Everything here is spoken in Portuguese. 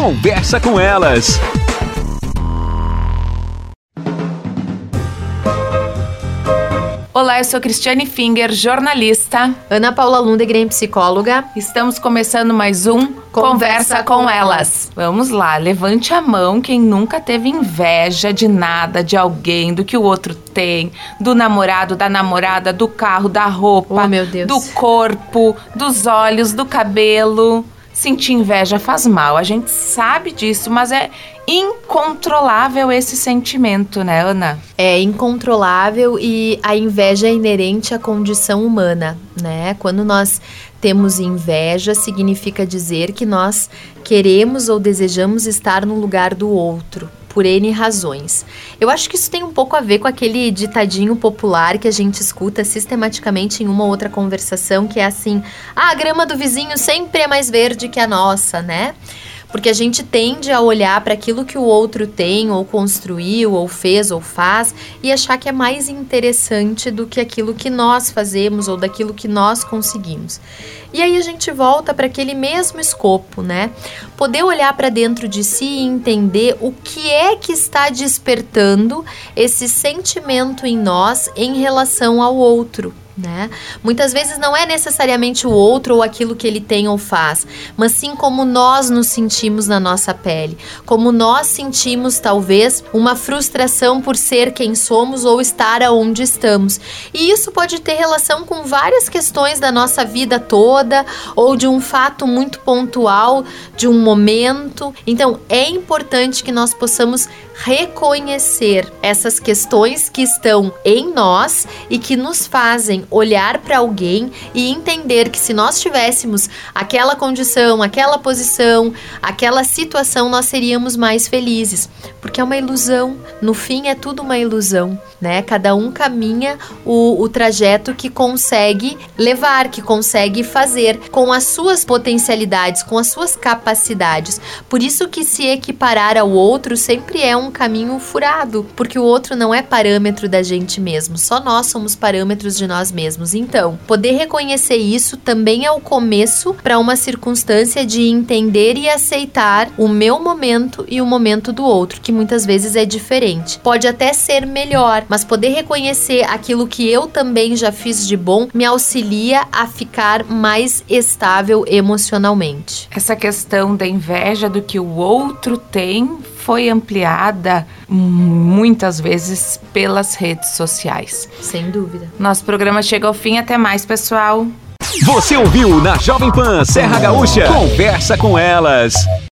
Conversa com elas. Olá, eu sou Cristiane Finger, jornalista. Ana Paula Lundegren, psicóloga. Estamos começando mais um Conversa, Conversa com, com elas. Vamos lá, levante a mão quem nunca teve inveja de nada, de alguém, do que o outro tem, do namorado, da namorada, do carro, da roupa, oh, meu Deus. do corpo, dos olhos, do cabelo. Sentir inveja faz mal, a gente sabe disso, mas é incontrolável esse sentimento, né, Ana? É incontrolável e a inveja é inerente à condição humana, né? Quando nós temos inveja, significa dizer que nós queremos ou desejamos estar no lugar do outro por N razões. Eu acho que isso tem um pouco a ver com aquele ditadinho popular que a gente escuta sistematicamente em uma ou outra conversação, que é assim: ah, a grama do vizinho sempre é mais verde que a nossa, né? Porque a gente tende a olhar para aquilo que o outro tem, ou construiu, ou fez, ou faz, e achar que é mais interessante do que aquilo que nós fazemos ou daquilo que nós conseguimos. E aí a gente volta para aquele mesmo escopo, né? Poder olhar para dentro de si e entender o que é que está despertando esse sentimento em nós em relação ao outro né? Muitas vezes não é necessariamente o outro ou aquilo que ele tem ou faz, mas sim como nós nos sentimos na nossa pele, como nós sentimos talvez uma frustração por ser quem somos ou estar aonde estamos. E isso pode ter relação com várias questões da nossa vida toda ou de um fato muito pontual, de um momento. Então, é importante que nós possamos reconhecer essas questões que estão em nós e que nos fazem olhar para alguém e entender que se nós tivéssemos aquela condição, aquela posição, aquela situação, nós seríamos mais felizes, porque é uma ilusão. No fim, é tudo uma ilusão, né? Cada um caminha o, o trajeto que consegue levar, que consegue fazer com as suas potencialidades, com as suas capacidades. Por isso que se equiparar ao outro sempre é um caminho furado, porque o outro não é parâmetro da gente mesmo, só nós somos parâmetros de nós mesmos. Então, poder reconhecer isso também é o começo para uma circunstância de entender e aceitar o meu momento e o momento do outro, que muitas vezes é diferente. Pode até ser melhor, mas poder reconhecer aquilo que eu também já fiz de bom me auxilia a ficar mais estável emocionalmente. Essa questão da inveja do que o outro tem foi ampliada muitas vezes pelas redes sociais. Sem dúvida. Nosso programa chega ao fim. Até mais, pessoal. Você ouviu na Jovem Pan Serra Gaúcha? Conversa com elas.